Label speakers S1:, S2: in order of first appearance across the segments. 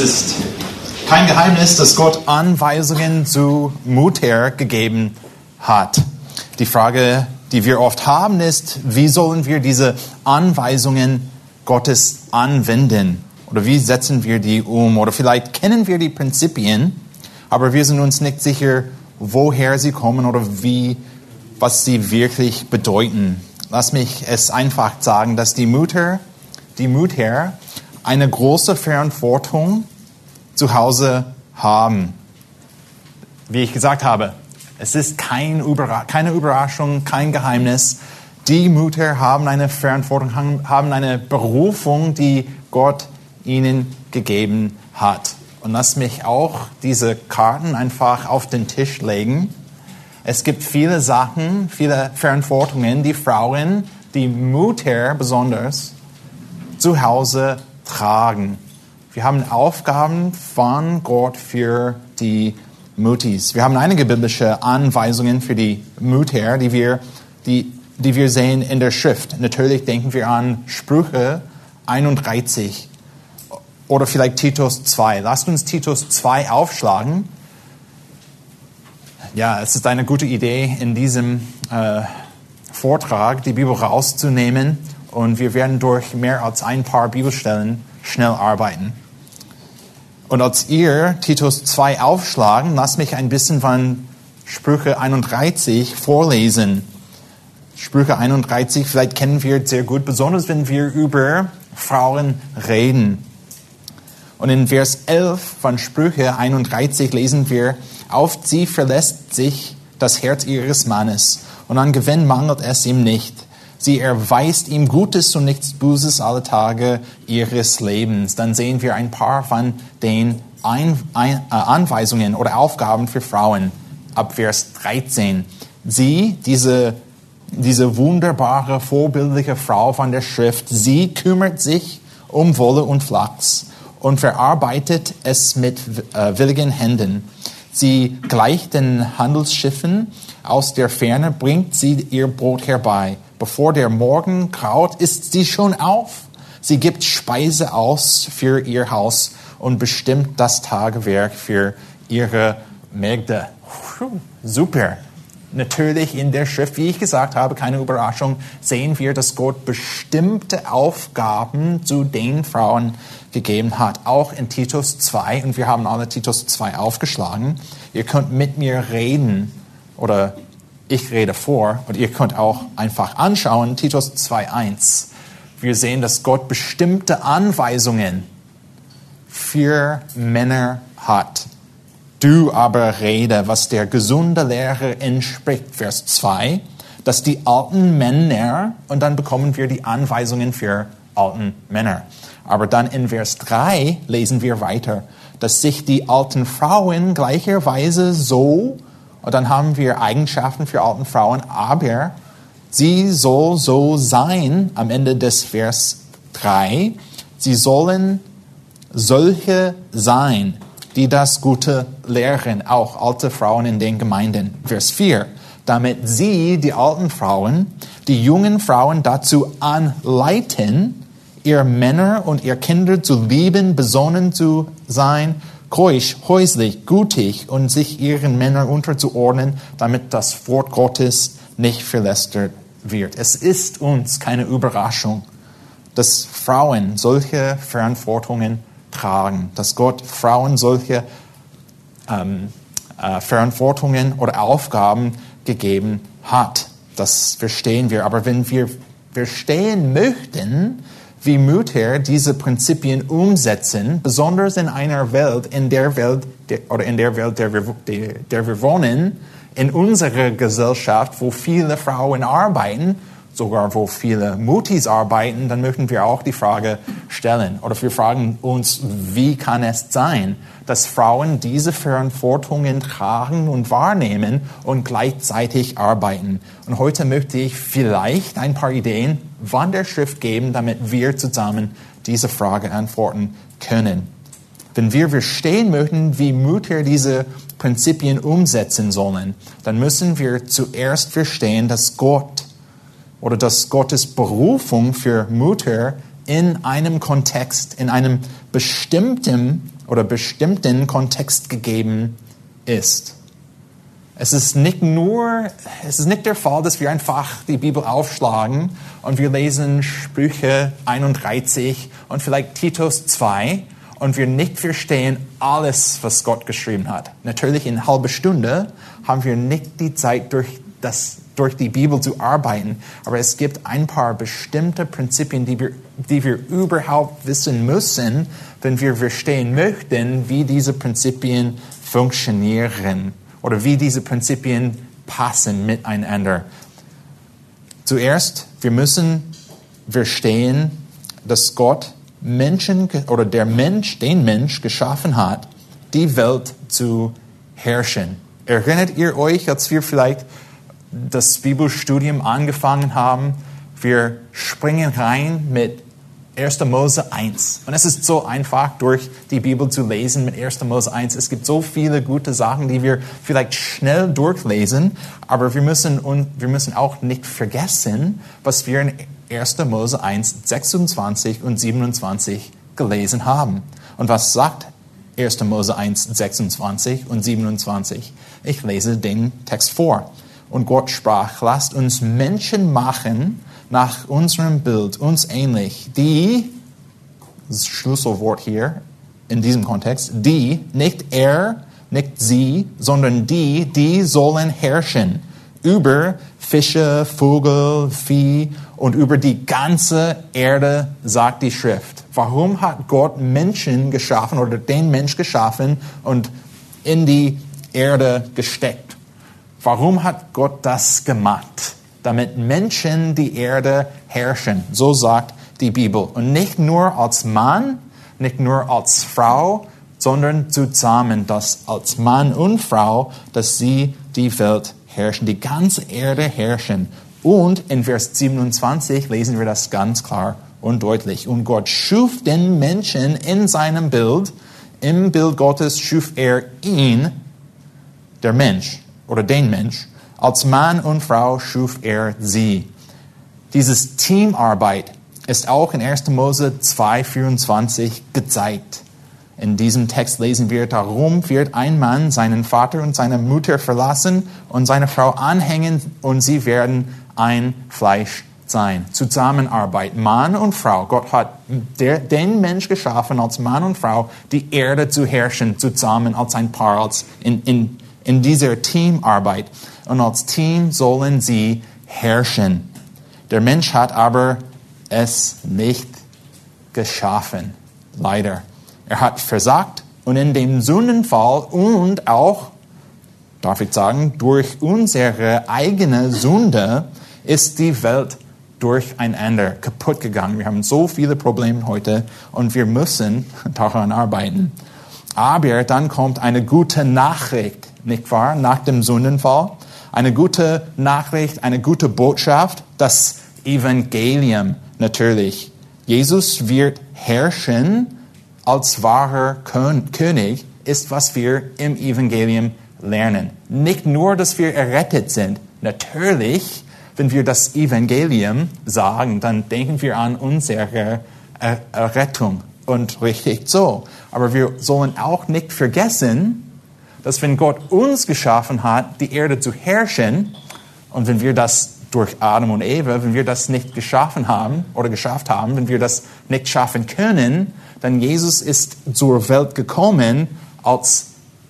S1: Es ist kein Geheimnis, dass Gott Anweisungen zu Mutter gegeben hat. Die Frage, die wir oft haben, ist, wie sollen wir diese Anweisungen Gottes anwenden? Oder wie setzen wir die um? Oder vielleicht kennen wir die Prinzipien, aber wir sind uns nicht sicher, woher sie kommen oder wie, was sie wirklich bedeuten. Lass mich es einfach sagen, dass die Mutter, die Mutter eine große Verantwortung zu Hause haben. Wie ich gesagt habe, es ist kein Überra keine Überraschung, kein Geheimnis. Die Mütter haben eine Verantwortung, haben eine Berufung, die Gott ihnen gegeben hat. Und lass mich auch diese Karten einfach auf den Tisch legen. Es gibt viele Sachen, viele Verantwortungen, die Frauen, die Mutter besonders, zu Hause tragen. Wir haben Aufgaben von Gott für die Mutis. Wir haben einige biblische Anweisungen für die Mutter, die wir, die, die wir sehen in der Schrift. Natürlich denken wir an Sprüche 31 oder vielleicht Titus 2. Lasst uns Titus 2 aufschlagen. Ja, es ist eine gute Idee, in diesem äh, Vortrag die Bibel rauszunehmen und wir werden durch mehr als ein paar Bibelstellen schnell arbeiten. Und als ihr Titus 2 aufschlagen, lasst mich ein bisschen von Sprüche 31 vorlesen. Sprüche 31, vielleicht kennen wir sehr gut, besonders wenn wir über Frauen reden. Und in Vers 11 von Sprüche 31 lesen wir, auf sie verlässt sich das Herz ihres Mannes und an Gewinn mangelt es ihm nicht. Sie erweist ihm Gutes und nichts Böses alle Tage ihres Lebens. Dann sehen wir ein paar von den ein, ein, äh, Anweisungen oder Aufgaben für Frauen ab Vers 13. Sie, diese, diese wunderbare, vorbildliche Frau von der Schrift, sie kümmert sich um Wolle und Flachs und verarbeitet es mit äh, willigen Händen. Sie gleicht den Handelsschiffen aus der Ferne, bringt sie ihr Brot herbei Bevor der Morgen graut, ist sie schon auf. Sie gibt Speise aus für ihr Haus und bestimmt das Tagewerk für ihre Mägde. Super. Natürlich in der Schrift, wie ich gesagt habe, keine Überraschung, sehen wir, dass Gott bestimmte Aufgaben zu den Frauen gegeben hat. Auch in Titus 2, und wir haben alle Titus 2 aufgeschlagen. Ihr könnt mit mir reden oder ich rede vor und ihr könnt auch einfach anschauen, Titus 2.1. Wir sehen, dass Gott bestimmte Anweisungen für Männer hat. Du aber rede, was der gesunde Lehre entspricht. Vers 2, dass die alten Männer, und dann bekommen wir die Anweisungen für alten Männer. Aber dann in Vers 3 lesen wir weiter, dass sich die alten Frauen gleicherweise so und dann haben wir Eigenschaften für alten Frauen, aber sie soll so sein, am Ende des Vers 3, sie sollen solche sein, die das Gute lehren, auch alte Frauen in den Gemeinden. Vers 4, damit sie, die alten Frauen, die jungen Frauen dazu anleiten, ihr Männer und ihr Kinder zu lieben, besonnen zu sein, keusch, häuslich, gutig und sich ihren Männern unterzuordnen, damit das Wort Gottes nicht verlästert wird. Es ist uns keine Überraschung, dass Frauen solche Verantwortungen tragen, dass Gott Frauen solche ähm, äh, Verantwortungen oder Aufgaben gegeben hat. Das verstehen wir. Aber wenn wir verstehen möchten, wie Mütter diese Prinzipien umsetzen, besonders in einer Welt, in der Welt oder in der Welt, der wir, der wir wohnen, in unserer Gesellschaft, wo viele Frauen arbeiten, sogar wo viele Mutis arbeiten, dann möchten wir auch die Frage stellen. Oder wir fragen uns, wie kann es sein, dass Frauen diese Verantwortungen tragen und wahrnehmen und gleichzeitig arbeiten. Und heute möchte ich vielleicht ein paar Ideen Wanderschrift geben, damit wir zusammen diese Frage antworten können. Wenn wir verstehen möchten, wie Mütter diese Prinzipien umsetzen sollen, dann müssen wir zuerst verstehen, dass Gott oder dass Gottes Berufung für Mütter in einem Kontext, in einem bestimmten oder bestimmten Kontext gegeben ist. Es ist nicht nur, es ist nicht der Fall, dass wir einfach die Bibel aufschlagen und wir lesen Sprüche 31 und vielleicht Titus 2 und wir nicht verstehen alles, was Gott geschrieben hat. Natürlich in halben Stunde haben wir nicht die Zeit, durch, das, durch die Bibel zu arbeiten, aber es gibt ein paar bestimmte Prinzipien, die wir, die wir überhaupt wissen müssen, wenn wir verstehen möchten, wie diese Prinzipien funktionieren oder wie diese Prinzipien passen miteinander. Zuerst, wir müssen verstehen, dass Gott Menschen oder der Mensch, den Mensch geschaffen hat, die Welt zu herrschen. Erinnert ihr euch, als wir vielleicht das Bibelstudium angefangen haben? Wir springen rein mit 1. Mose 1. Und es ist so einfach, durch die Bibel zu lesen mit 1. Mose 1. Es gibt so viele gute Sachen, die wir vielleicht schnell durchlesen, aber wir müssen, und wir müssen auch nicht vergessen, was wir in 1. Mose 1, 26 und 27 gelesen haben. Und was sagt 1. Mose 1, 26 und 27? Ich lese den Text vor. Und Gott sprach, lasst uns Menschen machen, nach unserem Bild, uns ähnlich, die, das Schlüsselwort hier in diesem Kontext, die, nicht er, nicht sie, sondern die, die sollen herrschen über Fische, Vögel, Vieh und über die ganze Erde, sagt die Schrift. Warum hat Gott Menschen geschaffen oder den Mensch geschaffen und in die Erde gesteckt? Warum hat Gott das gemacht? damit Menschen die Erde herrschen. So sagt die Bibel. Und nicht nur als Mann, nicht nur als Frau, sondern zusammen, dass als Mann und Frau, dass sie die Welt herrschen, die ganze Erde herrschen. Und in Vers 27 lesen wir das ganz klar und deutlich. Und Gott schuf den Menschen in seinem Bild. Im Bild Gottes schuf er ihn, der Mensch oder den Mensch. Als Mann und Frau schuf er sie. Dieses Teamarbeit ist auch in 1. Mose 2,24 gezeigt. In diesem Text lesen wir, darum wird ein Mann seinen Vater und seine Mutter verlassen und seine Frau anhängen und sie werden ein Fleisch sein. Zusammenarbeit, Mann und Frau. Gott hat der, den Mensch geschaffen als Mann und Frau, die Erde zu herrschen, zusammen als ein Paar, als in, in, in dieser Teamarbeit und als Team sollen sie herrschen. Der Mensch hat aber es nicht geschaffen, leider. Er hat versagt und in dem Sündenfall und auch, darf ich sagen, durch unsere eigene Sünde ist die Welt durcheinander kaputt gegangen. Wir haben so viele Probleme heute und wir müssen daran arbeiten. Aber dann kommt eine gute Nachricht, nicht wahr, nach dem Sündenfall eine gute Nachricht, eine gute Botschaft, das Evangelium natürlich. Jesus wird herrschen als wahrer König, ist, was wir im Evangelium lernen. Nicht nur, dass wir errettet sind. Natürlich, wenn wir das Evangelium sagen, dann denken wir an unsere Errettung. Und richtig so. Aber wir sollen auch nicht vergessen, dass wenn Gott uns geschaffen hat, die Erde zu herrschen, und wenn wir das durch Adam und Eva, wenn wir das nicht geschaffen haben oder geschafft haben, wenn wir das nicht schaffen können, dann Jesus ist zur Welt gekommen als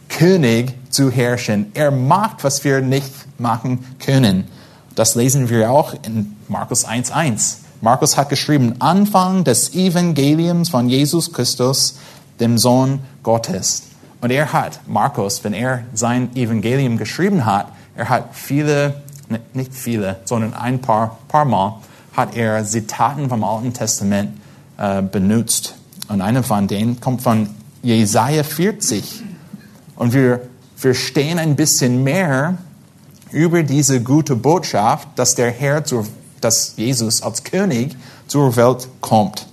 S1: König zu herrschen. Er macht, was wir nicht machen können. Das lesen wir auch in Markus 1.1. Markus hat geschrieben, Anfang des Evangeliums von Jesus Christus, dem Sohn Gottes. Und er hat, Markus, wenn er sein Evangelium geschrieben hat, er hat viele, nicht viele, sondern ein paar, paar Mal, hat er Zitaten vom Alten Testament äh, benutzt. Und eine von denen kommt von Jesaja 40. Und wir verstehen ein bisschen mehr über diese gute Botschaft, dass der Herr, zur, dass Jesus als König zur Welt kommt.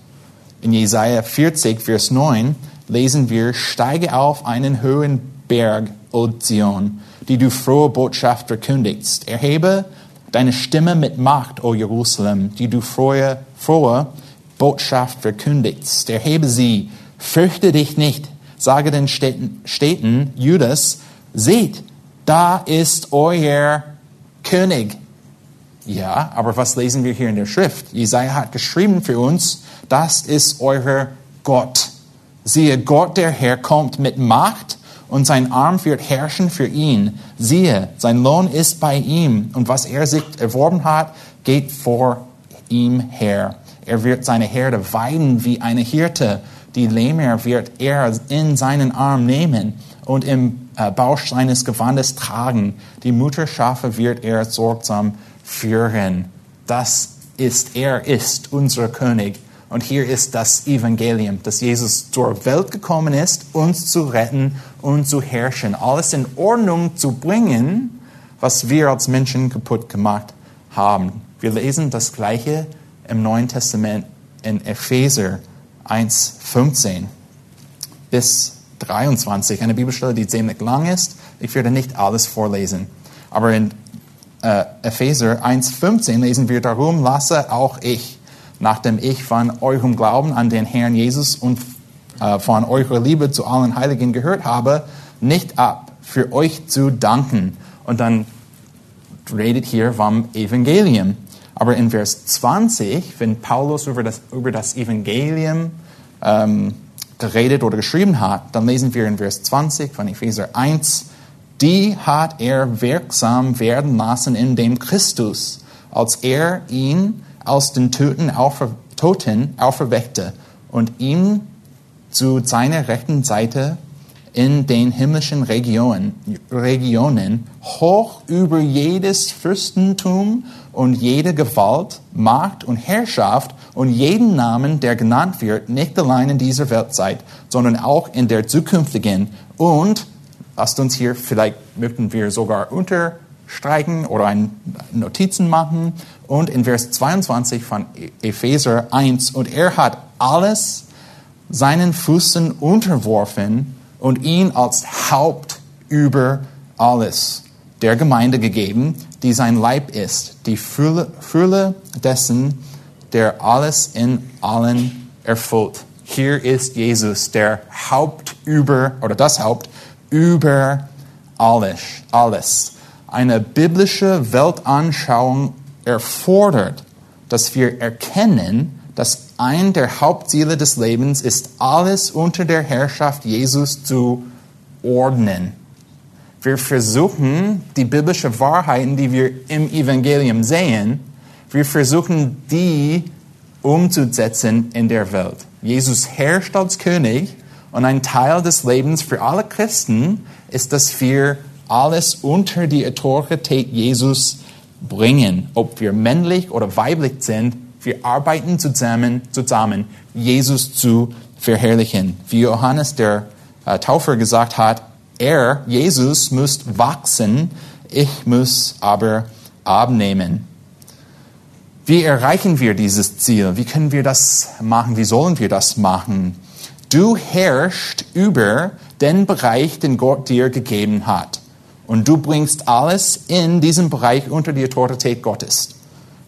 S1: In Jesaja 40, Vers 9 lesen wir, steige auf einen hohen Berg, O Zion, die du frohe Botschaft verkündigst. Erhebe deine Stimme mit Macht, O Jerusalem, die du frohe, frohe Botschaft verkündigst. Erhebe sie, fürchte dich nicht, sage den Städten, Städten Judas, seht, da ist euer König. Ja, aber was lesen wir hier in der Schrift? Jesaja hat geschrieben für uns, das ist euer Gott. Siehe, Gott der Herr kommt mit Macht und sein Arm wird herrschen für ihn. Siehe, sein Lohn ist bei ihm und was er sich erworben hat, geht vor ihm her. Er wird seine Herde weiden wie eine Hirte. Die Lämmer wird er in seinen Arm nehmen und im äh, Bausch seines Gewandes tragen. Die Mutterschafe wird er sorgsam führen. Das ist, er ist unser König. Und hier ist das Evangelium, dass Jesus zur Welt gekommen ist, uns zu retten und zu herrschen, alles in Ordnung zu bringen, was wir als Menschen kaputt gemacht haben. Wir lesen das Gleiche im Neuen Testament in Epheser 1, 15 bis 23, eine Bibelstelle, die ziemlich lang ist. Ich werde nicht alles vorlesen. Aber in äh, Epheser 1, 15 lesen wir darum, lasse auch ich nachdem ich von eurem Glauben an den Herrn Jesus und äh, von eurer Liebe zu allen Heiligen gehört habe, nicht ab, für euch zu danken. Und dann redet hier vom Evangelium. Aber in Vers 20, wenn Paulus über das, über das Evangelium ähm, geredet oder geschrieben hat, dann lesen wir in Vers 20 von Epheser 1, die hat er wirksam werden lassen in dem Christus, als er ihn aus den Toten, aufer, Toten auferweckte und ihn zu seiner rechten Seite in den himmlischen Regionen, Regionen hoch über jedes Fürstentum und jede Gewalt, Macht und Herrschaft und jeden Namen, der genannt wird, nicht allein in dieser Weltzeit, sondern auch in der zukünftigen. Und lasst uns hier, vielleicht möchten wir sogar unterstreichen oder ein Notizen machen. Und in Vers 22 von Epheser 1, und er hat alles seinen Füßen unterworfen und ihn als Haupt über alles der Gemeinde gegeben, die sein Leib ist, die Fülle, Fülle dessen, der alles in allen erfüllt. Hier ist Jesus, der Haupt über, oder das Haupt über alles. alles. Eine biblische Weltanschauung erfordert, dass wir erkennen, dass ein der Hauptziele des Lebens ist, alles unter der Herrschaft Jesus zu ordnen. Wir versuchen, die biblischen Wahrheiten, die wir im Evangelium sehen, wir versuchen, die umzusetzen in der Welt. Jesus herrscht als König und ein Teil des Lebens für alle Christen ist, dass wir alles unter die Autorität Jesus bringen, ob wir männlich oder weiblich sind, wir arbeiten zusammen, zusammen Jesus zu verherrlichen. Wie Johannes der äh, Taufer gesagt hat, er, Jesus, muss wachsen, ich muss aber abnehmen. Wie erreichen wir dieses Ziel? Wie können wir das machen? Wie sollen wir das machen? Du herrschst über den Bereich, den Gott dir gegeben hat. Und du bringst alles in diesem Bereich unter die Autorität Gottes.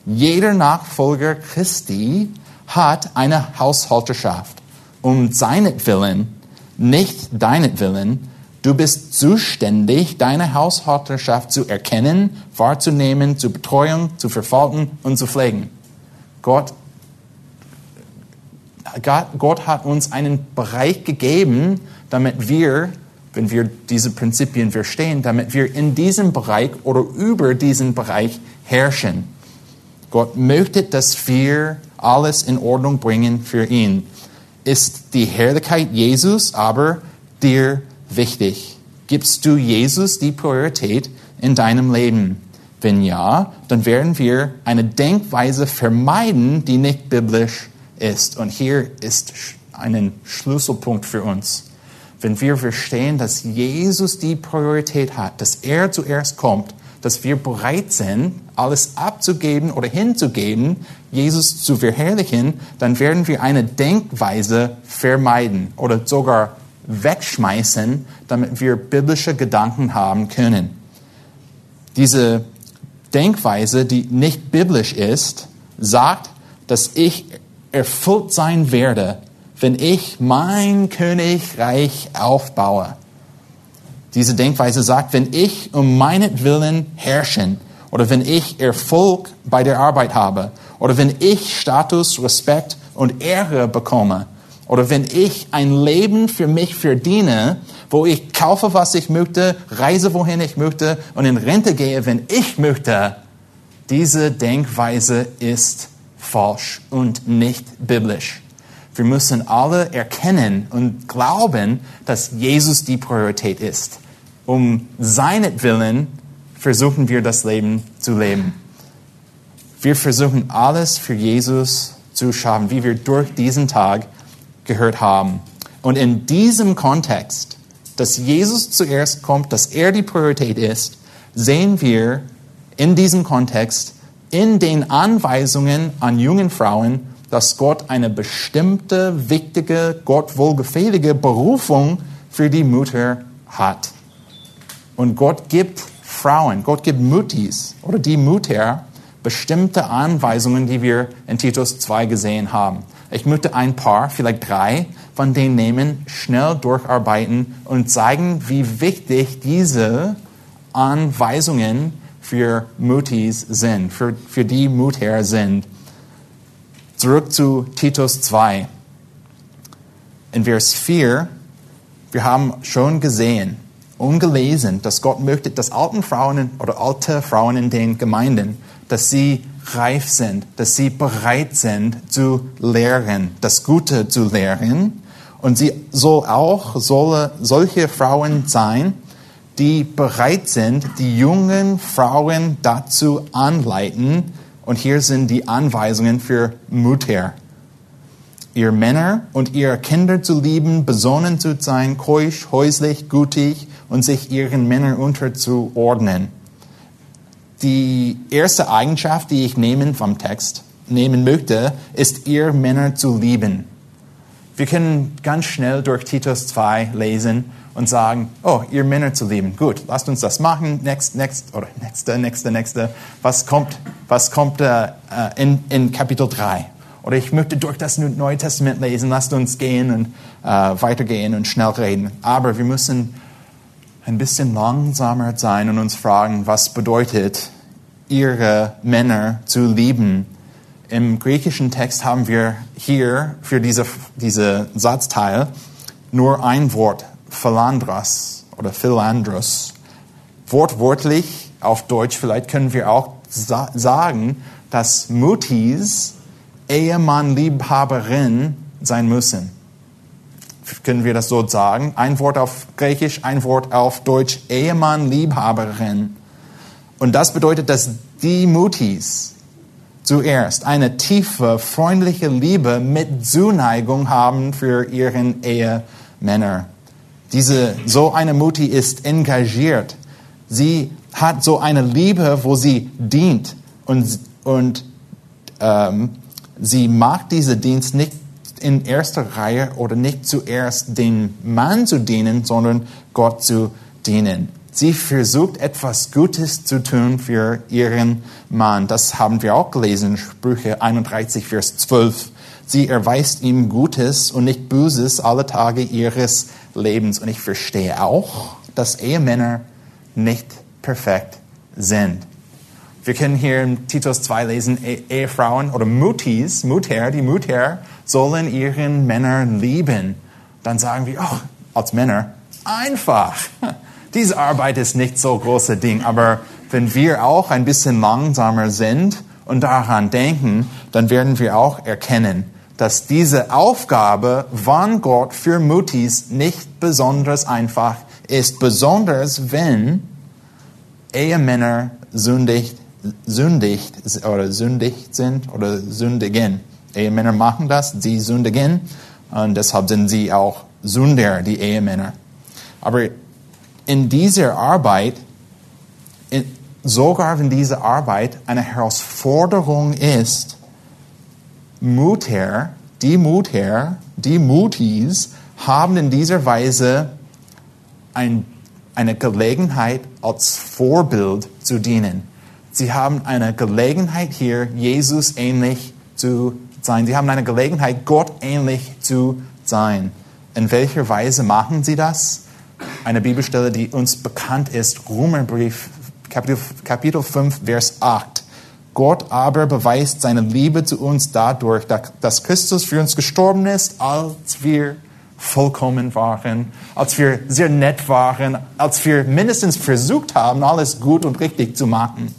S1: Jeder Nachfolger Christi hat eine Haushalterschaft. Um seinetwillen, nicht deinetwillen, du bist zuständig, deine Haushalterschaft zu erkennen, wahrzunehmen, zu betreuen, zu verfolgen und zu pflegen. Gott, Gott, Gott hat uns einen Bereich gegeben, damit wir wenn wir diese Prinzipien verstehen, damit wir in diesem Bereich oder über diesen Bereich herrschen. Gott möchte, dass wir alles in Ordnung bringen für ihn. Ist die Herrlichkeit Jesus aber dir wichtig? Gibst du Jesus die Priorität in deinem Leben? Wenn ja, dann werden wir eine Denkweise vermeiden, die nicht biblisch ist. Und hier ist ein Schlüsselpunkt für uns. Wenn wir verstehen, dass Jesus die Priorität hat, dass er zuerst kommt, dass wir bereit sind, alles abzugeben oder hinzugeben, Jesus zu verherrlichen, dann werden wir eine Denkweise vermeiden oder sogar wegschmeißen, damit wir biblische Gedanken haben können. Diese Denkweise, die nicht biblisch ist, sagt, dass ich erfüllt sein werde, wenn ich mein Königreich aufbaue. Diese Denkweise sagt, wenn ich um meinetwillen herrschen oder wenn ich Erfolg bei der Arbeit habe oder wenn ich Status, Respekt und Ehre bekomme oder wenn ich ein Leben für mich verdiene, wo ich kaufe, was ich möchte, reise, wohin ich möchte und in Rente gehe, wenn ich möchte, diese Denkweise ist falsch und nicht biblisch. Wir müssen alle erkennen und glauben, dass Jesus die Priorität ist. Um seinetwillen versuchen wir das Leben zu leben. Wir versuchen alles für Jesus zu schaffen, wie wir durch diesen Tag gehört haben. Und in diesem Kontext, dass Jesus zuerst kommt, dass er die Priorität ist, sehen wir in diesem Kontext in den Anweisungen an jungen Frauen, dass Gott eine bestimmte, wichtige, Gott wohlgefällige Berufung für die Mutter hat. Und Gott gibt Frauen, Gott gibt Mutis oder die Mutter bestimmte Anweisungen, die wir in Titus 2 gesehen haben. Ich möchte ein paar, vielleicht drei, von denen nehmen, schnell durcharbeiten und zeigen, wie wichtig diese Anweisungen für Mutis sind, für, für die Mutter sind. Zurück zu Titus 2. In Vers 4, wir haben schon gesehen und gelesen, dass Gott möchte, dass alten Frauen oder alte Frauen in den Gemeinden, dass sie reif sind, dass sie bereit sind zu lehren, das Gute zu lehren. Und sie soll auch soll solche Frauen sein, die bereit sind, die jungen Frauen dazu anleiten. Und hier sind die Anweisungen für Mutter. Ihr Männer und ihre Kinder zu lieben, besonnen zu sein, keusch, häuslich, gutig und sich ihren Männern unterzuordnen die erste Eigenschaft, die ich nehmen vom Text nehmen möchte, ist ihr Männer zu lieben. Wir können ganz schnell durch Titus 2 lesen und sagen, oh, ihr Männer zu lieben. Gut, lasst uns das machen. Next, next, oder nächste, nächste, nächste. Was kommt, was kommt äh, in, in Kapitel 3? Oder ich möchte durch das Neue Testament lesen. Lasst uns gehen und äh, weitergehen und schnell reden. Aber wir müssen ein bisschen langsamer sein und uns fragen, was bedeutet, ihre Männer zu lieben. Im griechischen Text haben wir hier für diese, diese Satzteil nur ein Wort, Philandros oder Philandros. Wortwörtlich auf Deutsch vielleicht können wir auch sa sagen, dass Mutis Ehemann, Liebhaberin sein müssen können wir das so sagen. Ein Wort auf Griechisch, ein Wort auf Deutsch, Ehemann, Liebhaberin. Und das bedeutet, dass die Mutis zuerst eine tiefe, freundliche Liebe mit Zuneigung haben für ihren Ehemänner. Diese, so eine Mutti ist engagiert. Sie hat so eine Liebe, wo sie dient und, und ähm, sie macht diesen Dienst nicht in erster Reihe oder nicht zuerst den Mann zu dienen, sondern Gott zu dienen. Sie versucht etwas Gutes zu tun für ihren Mann. Das haben wir auch gelesen, Sprüche 31, Vers 12. Sie erweist ihm Gutes und nicht Böses alle Tage ihres Lebens. Und ich verstehe auch, dass Ehemänner nicht perfekt sind. Wir können hier in Titus 2 lesen, Ehefrauen oder Mutis, Mutter, die Mutter sollen ihren Männer lieben. Dann sagen wir, oh, als Männer, einfach. Diese Arbeit ist nicht so große Ding, aber wenn wir auch ein bisschen langsamer sind und daran denken, dann werden wir auch erkennen, dass diese Aufgabe von Gott für Mutis nicht besonders einfach ist, besonders wenn Ehemänner sündigt, sündigt oder sündigt sind oder sündigen. Ehemänner machen das, sie sündigen und deshalb sind sie auch Sünder, die Ehemänner. Aber in dieser Arbeit, sogar wenn diese Arbeit eine Herausforderung ist, Mutter, die Mutter, die Mutis haben in dieser Weise ein, eine Gelegenheit als Vorbild zu dienen. Sie haben eine Gelegenheit hier, Jesus ähnlich zu sein. Sie haben eine Gelegenheit, Gott ähnlich zu sein. In welcher Weise machen sie das? Eine Bibelstelle, die uns bekannt ist, Römerbrief, Kapitel, Kapitel 5, Vers 8. Gott aber beweist seine Liebe zu uns dadurch, dass Christus für uns gestorben ist, als wir vollkommen waren, als wir sehr nett waren, als wir mindestens versucht haben, alles gut und richtig zu machen.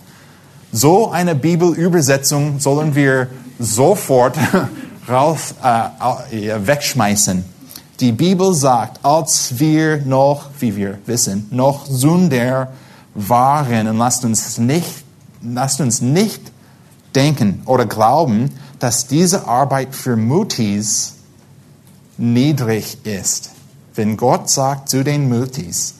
S1: So eine Bibelübersetzung sollen wir sofort raus, äh, wegschmeißen. Die Bibel sagt, als wir noch, wie wir wissen, noch Sünder waren, und lasst uns nicht lasst uns nicht denken oder glauben, dass diese Arbeit für Mutis niedrig ist. Wenn Gott sagt zu den Mutis,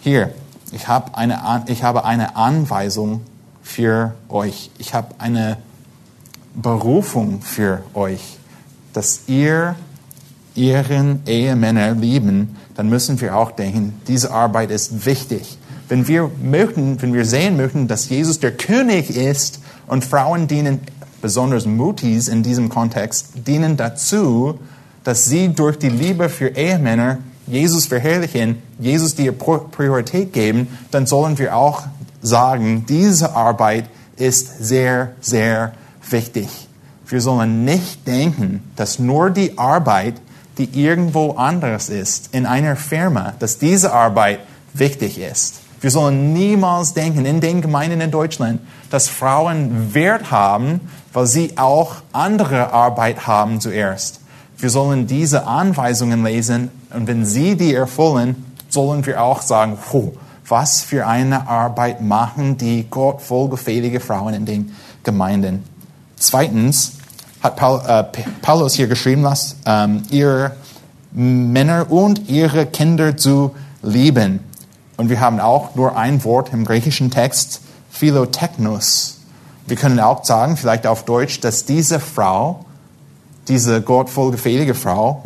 S1: hier, ich, hab eine, ich habe eine Anweisung für euch, ich habe eine Berufung für euch, dass ihr ihren Ehemänner lieben, dann müssen wir auch denken, diese Arbeit ist wichtig. Wenn wir möchten, wenn wir sehen möchten, dass Jesus der König ist und Frauen dienen, besonders Mutis in diesem Kontext, dienen dazu, dass sie durch die Liebe für Ehemänner Jesus verherrlichen, Jesus die Priorität geben, dann sollen wir auch sagen, diese Arbeit ist sehr, sehr wichtig. Wir sollen nicht denken, dass nur die Arbeit, die irgendwo anders ist, in einer Firma, dass diese Arbeit wichtig ist. Wir sollen niemals denken in den Gemeinden in Deutschland, dass Frauen Wert haben, weil sie auch andere Arbeit haben zuerst. Wir sollen diese Anweisungen lesen und wenn sie die erfüllen, sollen wir auch sagen, oh, was für eine Arbeit machen die Gott vollgefällige Frauen in den Gemeinden. Zweitens hat äh, Paulus hier geschrieben, lasst ähm, ihre Männer und ihre Kinder zu lieben. Und wir haben auch nur ein Wort im griechischen Text, Philotechnos. Wir können auch sagen, vielleicht auf Deutsch, dass diese Frau, diese gottvollgefällige Frau,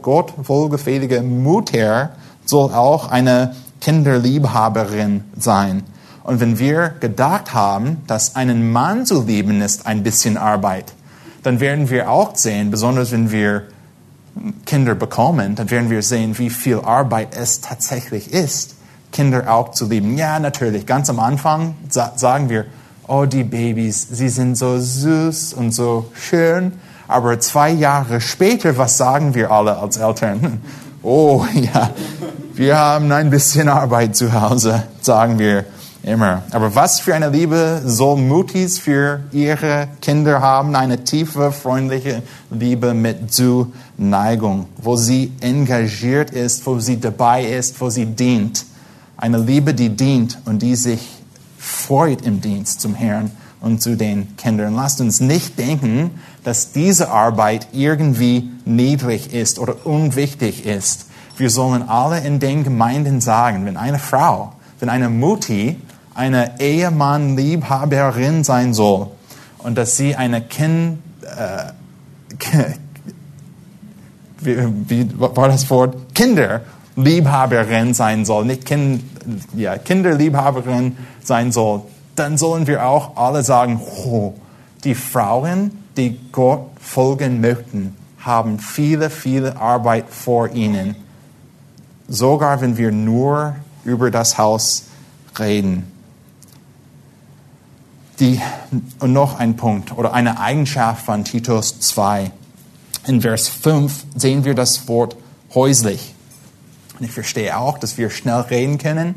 S1: gottvollgefällige Mutter, soll auch eine Kinderliebhaberin sein. Und wenn wir gedacht haben, dass einen Mann zu lieben ist ein bisschen Arbeit, dann werden wir auch sehen, besonders wenn wir Kinder bekommen, dann werden wir sehen, wie viel Arbeit es tatsächlich ist, Kinder auch zu lieben. Ja, natürlich, ganz am Anfang sagen wir, oh, die Babys, sie sind so süß und so schön. Aber zwei Jahre später, was sagen wir alle als Eltern? Oh ja, wir haben ein bisschen Arbeit zu Hause, sagen wir immer. Aber was für eine Liebe soll Mutis für ihre Kinder haben? Eine tiefe, freundliche Liebe mit Zuneigung, wo sie engagiert ist, wo sie dabei ist, wo sie dient. Eine Liebe, die dient und die sich freut im Dienst zum Herrn und zu den Kindern. Lasst uns nicht denken, dass diese Arbeit irgendwie niedrig ist oder unwichtig ist. Wir sollen alle in den Gemeinden sagen, wenn eine Frau, wenn eine Mutti eine Ehemann-Liebhaberin sein soll und dass sie eine Kind, äh, wie, wie war das Wort? Kinderliebhaberin sein soll, nicht kind, ja, Kinderliebhaberin sein soll, dann sollen wir auch alle sagen, oh, die Frauen, die Gott folgen möchten, haben viele, viele Arbeit vor ihnen. Sogar wenn wir nur über das Haus reden. Die, und noch ein Punkt oder eine Eigenschaft von Titus 2. In Vers 5 sehen wir das Wort häuslich. Und ich verstehe auch, dass wir schnell reden können,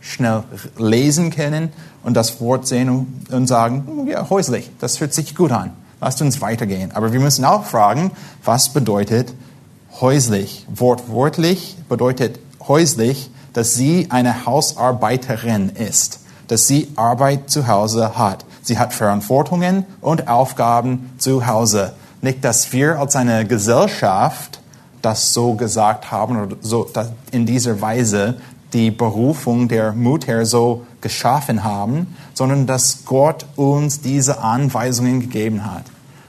S1: schnell lesen können und das Wort sehen und sagen, ja, häuslich, das hört sich gut an. Lasst uns weitergehen. Aber wir müssen auch fragen, was bedeutet häuslich? Wortwörtlich bedeutet häuslich, dass sie eine Hausarbeiterin ist, dass sie Arbeit zu Hause hat. Sie hat Verantwortungen und Aufgaben zu Hause. Nicht, dass wir als eine Gesellschaft das so gesagt haben oder so in dieser Weise die Berufung der Mutter so geschaffen haben, sondern dass Gott uns diese Anweisungen gegeben hat.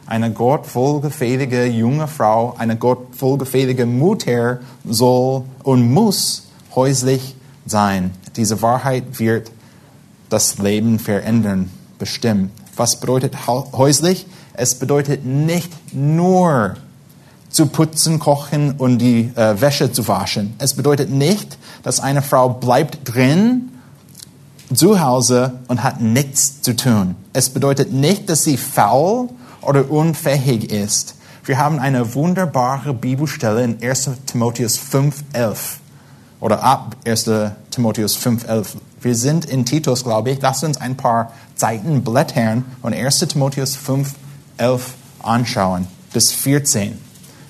S1: Eine gottvollgefällige junge Frau, eine gottvollgefällige Mutter soll und muss häuslich sein. Diese Wahrheit wird das Leben verändern, bestimmt. Was bedeutet häuslich? Es bedeutet nicht nur zu putzen, kochen und die äh, Wäsche zu waschen. Es bedeutet nicht, dass eine Frau bleibt drin zu Hause und hat nichts zu tun. Es bedeutet nicht, dass sie faul oder unfähig ist. Wir haben eine wunderbare Bibelstelle in 1 Timotheus 5,11 oder ab 1. Timotheus 5,11. Wir sind in Titus, glaube ich. Lasst uns ein paar Seiten blättern und 1. Timotheus 5,11 anschauen bis 14.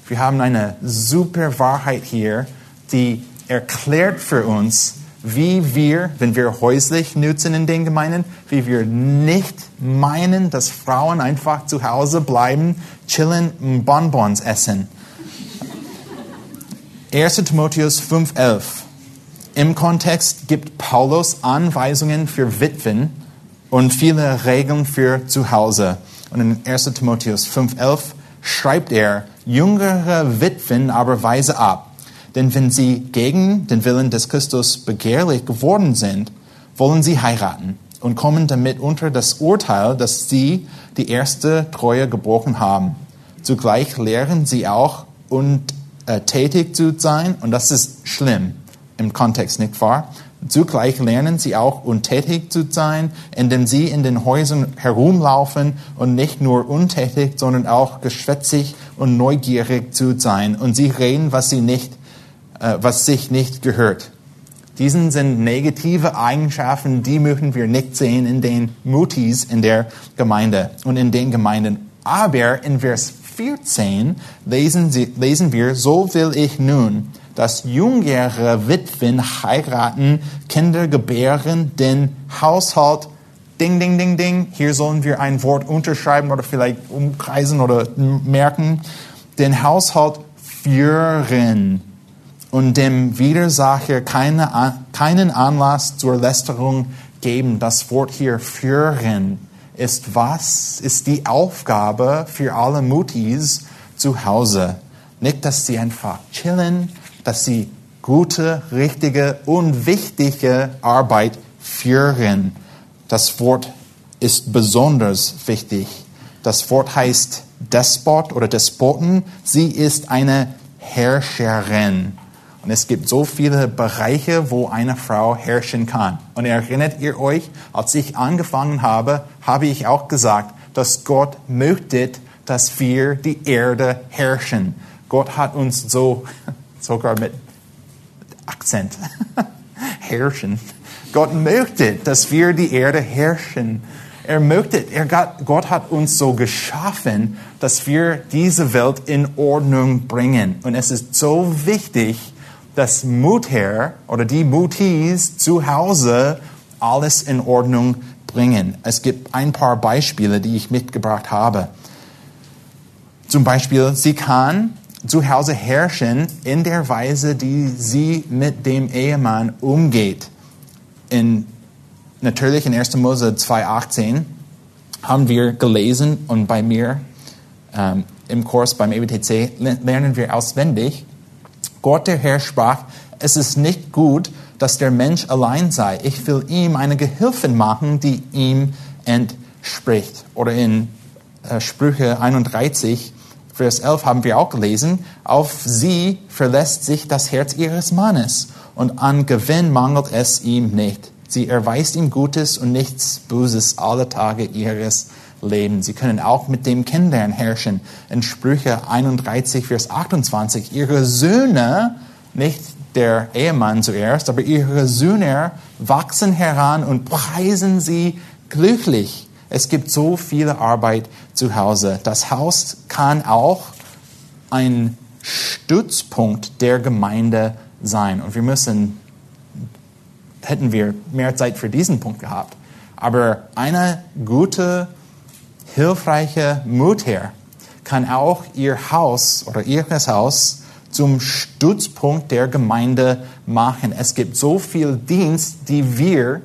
S1: Wir haben eine super Wahrheit hier, die erklärt für uns, wie wir, wenn wir häuslich nutzen in den Gemeinden, wie wir nicht meinen, dass Frauen einfach zu Hause bleiben, chillen und Bonbons essen. 1. Timotheus 5,11. Im Kontext gibt Paulus Anweisungen für Witwen und viele Regeln für zu Hause. Und in 1. Timotheus 5,11 schreibt er, jüngere Witwen aber weise ab denn wenn sie gegen den Willen des Christus begehrlich geworden sind, wollen sie heiraten und kommen damit unter das Urteil, dass sie die erste Treue gebrochen haben. Zugleich lehren sie auch und äh, tätig zu sein, und das ist schlimm im Kontext, nicht wahr? Zugleich lernen sie auch untätig zu sein, indem sie in den Häusern herumlaufen und nicht nur untätig, sondern auch geschwätzig und neugierig zu sein. Und sie reden, was sie nicht äh, was sich nicht gehört. Diesen sind negative Eigenschaften, die möchten wir nicht sehen in den Mutis in der Gemeinde und in den Gemeinden. Aber in Vers 14 lesen, sie, lesen wir, so will ich nun, dass jüngere Witwen heiraten, Kinder gebären, den Haushalt Ding, ding, ding, ding. Hier sollen wir ein Wort unterschreiben oder vielleicht umkreisen oder merken. Den Haushalt führen und dem Widersacher keine, keinen Anlass zur Lästerung geben. Das Wort hier führen ist was? Ist die Aufgabe für alle Mutis zu Hause. Nicht, dass sie einfach chillen, dass sie gute, richtige und wichtige Arbeit führen. Das Wort ist besonders wichtig. Das Wort heißt Despot oder Despoten. Sie ist eine Herrscherin. Und es gibt so viele Bereiche, wo eine Frau herrschen kann. Und erinnert ihr euch, als ich angefangen habe, habe ich auch gesagt, dass Gott möchte, dass wir die Erde herrschen. Gott hat uns so, sogar mit Akzent, herrschen. Gott möchte, dass wir die Erde herrschen. Er möchte, er, Gott hat uns so geschaffen, dass wir diese Welt in Ordnung bringen. Und es ist so wichtig, dass Mutter oder die Mutis zu Hause alles in Ordnung bringen. Es gibt ein paar Beispiele, die ich mitgebracht habe. Zum Beispiel, sie kann zu Hause herrschen in der Weise, die sie mit dem Ehemann umgeht. In, natürlich in 1. Mose 2,18 haben wir gelesen und bei mir ähm, im Kurs beim EBTC lernen wir auswendig, Gott der Herr sprach, es ist nicht gut, dass der Mensch allein sei. Ich will ihm eine Gehilfin machen, die ihm entspricht. Oder in äh, Sprüche 31, Vers 11 haben wir auch gelesen, auf sie verlässt sich das Herz ihres Mannes und an Gewinn mangelt es ihm nicht. Sie erweist ihm Gutes und nichts Böses alle Tage ihres leben. Sie können auch mit dem Kindern herrschen. In Sprüche 31, Vers 28, ihre Söhne, nicht der Ehemann zuerst, aber ihre Söhne wachsen heran und preisen sie glücklich. Es gibt so viel Arbeit zu Hause. Das Haus kann auch ein Stützpunkt der Gemeinde sein. Und wir müssen, hätten wir mehr Zeit für diesen Punkt gehabt. Aber eine gute, hilfreiche Mutter kann auch ihr Haus oder ihres Haus zum Stützpunkt der Gemeinde machen. Es gibt so viel Dienst, die wir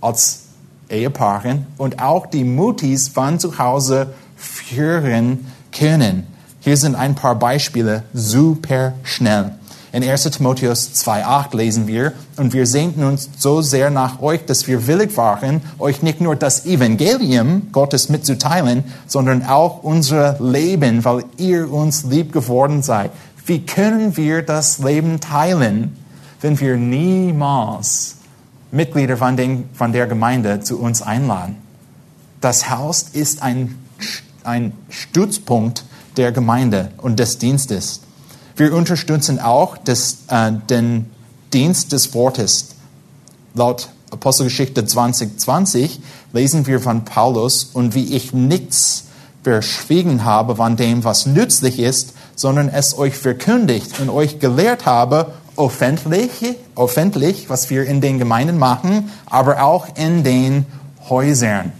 S1: als Ehepaaren und auch die Mutis von zu Hause führen können. Hier sind ein paar Beispiele super schnell. In 1 Timotheus 2,8 lesen wir, und wir sehnten uns so sehr nach euch, dass wir willig waren, euch nicht nur das Evangelium Gottes mitzuteilen, sondern auch unser Leben, weil ihr uns lieb geworden seid. Wie können wir das Leben teilen, wenn wir niemals Mitglieder von, den, von der Gemeinde zu uns einladen? Das Haus ist ein, ein Stützpunkt der Gemeinde und des Dienstes. Wir unterstützen auch das, äh, den Dienst des Wortes. Laut Apostelgeschichte 2020 lesen wir von Paulus, und wie ich nichts verschwiegen habe von dem, was nützlich ist, sondern es euch verkündigt und euch gelehrt habe, öffentlich, öffentlich, was wir in den Gemeinden machen, aber auch in den Häusern.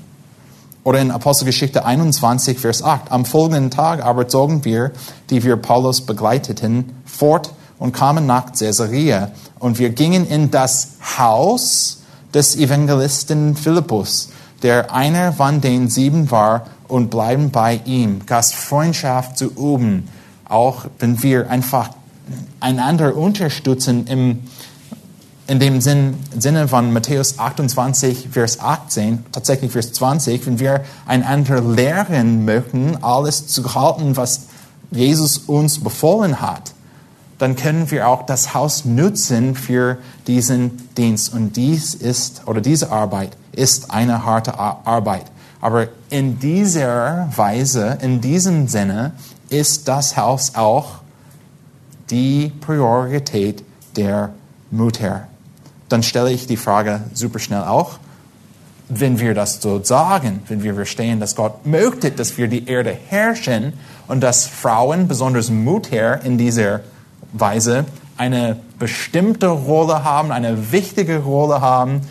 S1: Oder in Apostelgeschichte 21, Vers 8. Am folgenden Tag aber zogen wir, die wir Paulus begleiteten, fort und kamen nach Caesarea. Und wir gingen in das Haus des Evangelisten Philippus, der einer von den sieben war, und bleiben bei ihm, Gastfreundschaft zu üben. Auch wenn wir einfach einander unterstützen im in dem Sinn, Sinne von Matthäus 28, Vers 18, tatsächlich Vers 20, wenn wir einander lehren möchten, alles zu halten, was Jesus uns befohlen hat, dann können wir auch das Haus nutzen für diesen Dienst. Und dies ist, oder diese Arbeit ist eine harte Arbeit. Aber in dieser Weise, in diesem Sinne, ist das Haus auch die Priorität der Mutter dann stelle ich die Frage super schnell auch, wenn wir das so sagen, wenn wir verstehen, dass Gott möchte, dass wir die Erde herrschen und dass Frauen, besonders Mutter, in dieser Weise eine bestimmte Rolle haben, eine wichtige Rolle haben,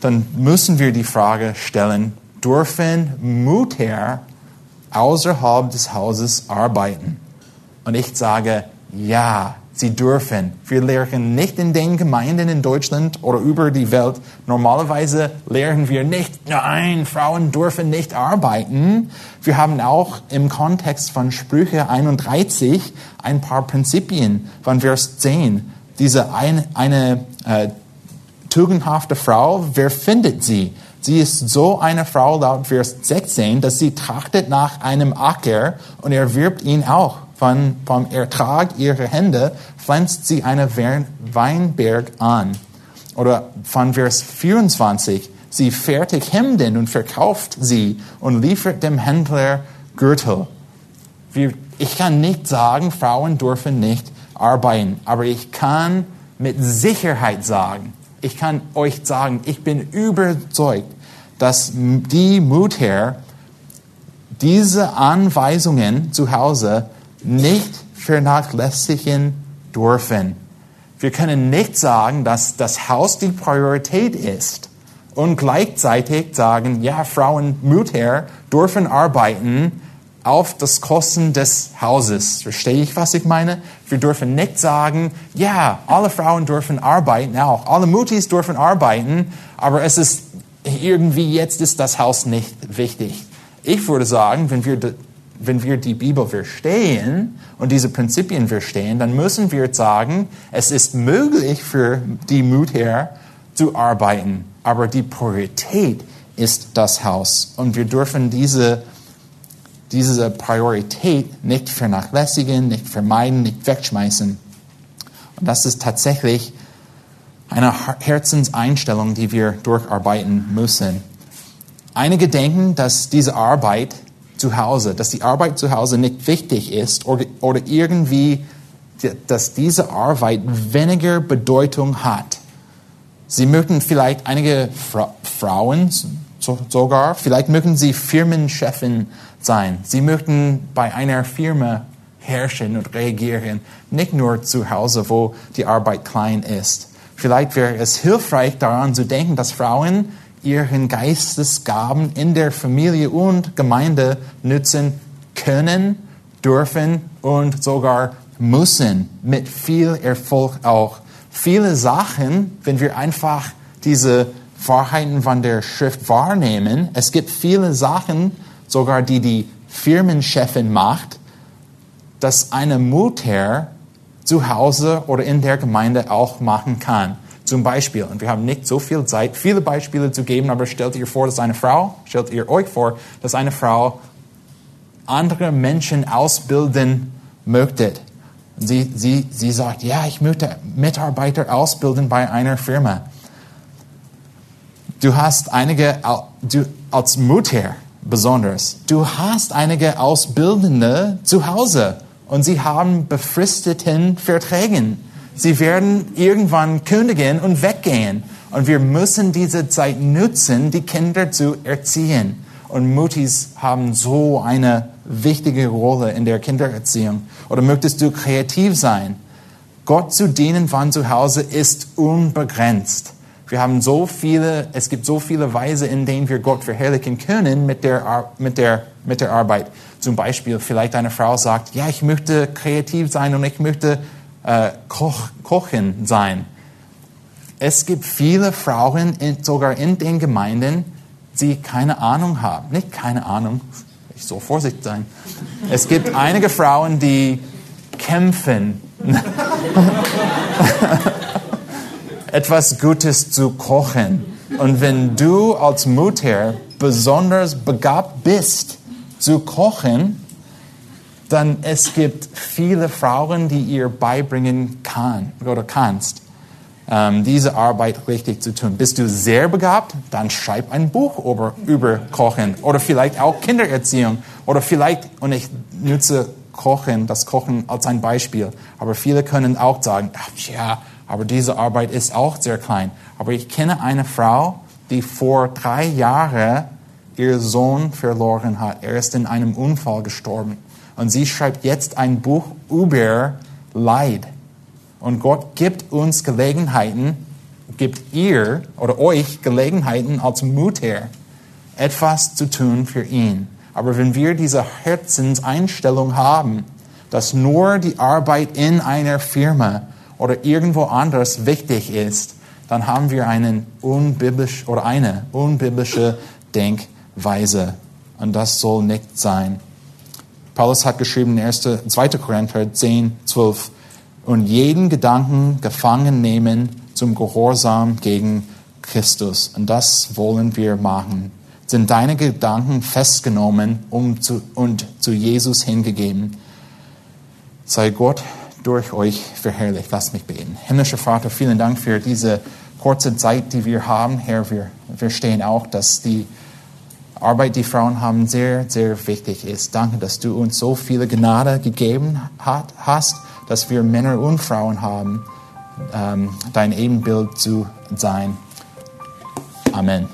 S1: dann müssen wir die Frage stellen, dürfen Mutter außerhalb des Hauses arbeiten? Und ich sage, ja, Sie dürfen. Wir lehren nicht in den Gemeinden in Deutschland oder über die Welt. Normalerweise lehren wir nicht, nein, Frauen dürfen nicht arbeiten. Wir haben auch im Kontext von Sprüche 31 ein paar Prinzipien von Vers 10. Diese eine, eine äh, tugendhafte Frau, wer findet sie? Sie ist so eine Frau laut Vers 16, dass sie trachtet nach einem Acker und erwirbt ihn auch von, vom Ertrag ihrer Hände pflanzt sie einen Weinberg an. Oder von Vers 24, sie fertigt Hemden und verkauft sie und liefert dem Händler Gürtel. Ich kann nicht sagen, Frauen dürfen nicht arbeiten, aber ich kann mit Sicherheit sagen, ich kann euch sagen, ich bin überzeugt, dass die Mutter diese Anweisungen zu Hause nicht vernachlässigen dürfen. Wir können nicht sagen, dass das Haus die Priorität ist und gleichzeitig sagen, ja, Frauen, Mütter dürfen arbeiten auf das Kosten des Hauses. Verstehe ich, was ich meine? Wir dürfen nicht sagen, ja, alle Frauen dürfen arbeiten, auch alle Mutis dürfen arbeiten, aber es ist irgendwie jetzt ist das Haus nicht wichtig. Ich würde sagen, wenn wir wenn wir die Bibel verstehen und diese Prinzipien verstehen, dann müssen wir sagen, es ist möglich für die Mutter zu arbeiten, aber die Priorität ist das Haus. Und wir dürfen diese, diese Priorität nicht vernachlässigen, nicht vermeiden, nicht wegschmeißen. Und das ist tatsächlich eine Herzenseinstellung, die wir durcharbeiten müssen. Einige denken, dass diese Arbeit zu Hause, dass die Arbeit zu Hause nicht wichtig ist oder, oder irgendwie dass diese Arbeit weniger Bedeutung hat. Sie möchten vielleicht einige Fra Frauen so, sogar, vielleicht möchten sie Firmenchefin sein. Sie möchten bei einer Firma herrschen und reagieren, nicht nur zu Hause, wo die Arbeit klein ist. Vielleicht wäre es hilfreich daran zu denken, dass Frauen ihren Geistesgaben in der Familie und Gemeinde nutzen können, dürfen und sogar müssen, mit viel Erfolg auch. Viele Sachen, wenn wir einfach diese Wahrheiten von der Schrift wahrnehmen, es gibt viele Sachen, sogar die die Firmenchefin macht, dass eine Mutter zu Hause oder in der Gemeinde auch machen kann. Zum Beispiel, und wir haben nicht so viel Zeit, viele Beispiele zu geben, aber stellt ihr vor, dass eine Frau, stellt ihr euch vor, dass eine Frau andere Menschen ausbilden möchte. Sie, sie, sie sagt, ja, ich möchte Mitarbeiter ausbilden bei einer Firma. Du hast einige, du, als Mutter besonders, du hast einige Ausbildende zu Hause und sie haben befristeten Verträgen. Sie werden irgendwann kündigen und weggehen. Und wir müssen diese Zeit nutzen, die Kinder zu erziehen. Und Mutis haben so eine wichtige Rolle in der Kindererziehung. Oder möchtest du kreativ sein? Gott zu dienen von zu Hause ist unbegrenzt. Wir haben so viele, es gibt so viele Weise, in denen wir Gott verherrlichen können mit der, mit der, mit der Arbeit. Zum Beispiel, vielleicht eine Frau sagt, ja, ich möchte kreativ sein und ich möchte äh, Koch, Kochen sein. Es gibt viele Frauen, in, sogar in den Gemeinden, die keine Ahnung haben. Nicht keine Ahnung, ich soll vorsichtig sein. Es gibt einige Frauen, die kämpfen, etwas Gutes zu kochen. Und wenn du als Mutter besonders begabt bist zu kochen, dann es gibt viele Frauen, die ihr beibringen kann oder kannst, ähm, diese Arbeit richtig zu tun. Bist du sehr begabt, dann schreib ein Buch über, über Kochen oder vielleicht auch Kindererziehung oder vielleicht, und ich nutze Kochen, das Kochen als ein Beispiel, aber viele können auch sagen, ach, ja, aber diese Arbeit ist auch sehr klein. Aber ich kenne eine Frau, die vor drei Jahren ihr Sohn verloren hat. Er ist in einem Unfall gestorben. Und sie schreibt jetzt ein Buch über Leid. Und Gott gibt uns Gelegenheiten, gibt ihr oder euch Gelegenheiten als Mutter, etwas zu tun für ihn. Aber wenn wir diese Herzenseinstellung haben, dass nur die Arbeit in einer Firma oder irgendwo anders wichtig ist, dann haben wir einen unbiblisch oder eine unbiblische Denkweise. Und das soll nicht sein. Paulus hat geschrieben in 1, 2. Korinther 10, 12, und jeden Gedanken gefangen nehmen zum Gehorsam gegen Christus. Und das wollen wir machen. Sind deine Gedanken festgenommen um zu, und zu Jesus hingegeben? Sei Gott durch euch verherrlicht. Lasst mich beten. Himmlischer Vater, vielen Dank für diese kurze Zeit, die wir haben. Herr, wir verstehen auch, dass die Arbeit, die Frauen haben, sehr, sehr wichtig ist. Danke, dass du uns so viele Gnade gegeben hat, hast, dass wir Männer und Frauen haben, ähm, dein Ebenbild zu sein. Amen.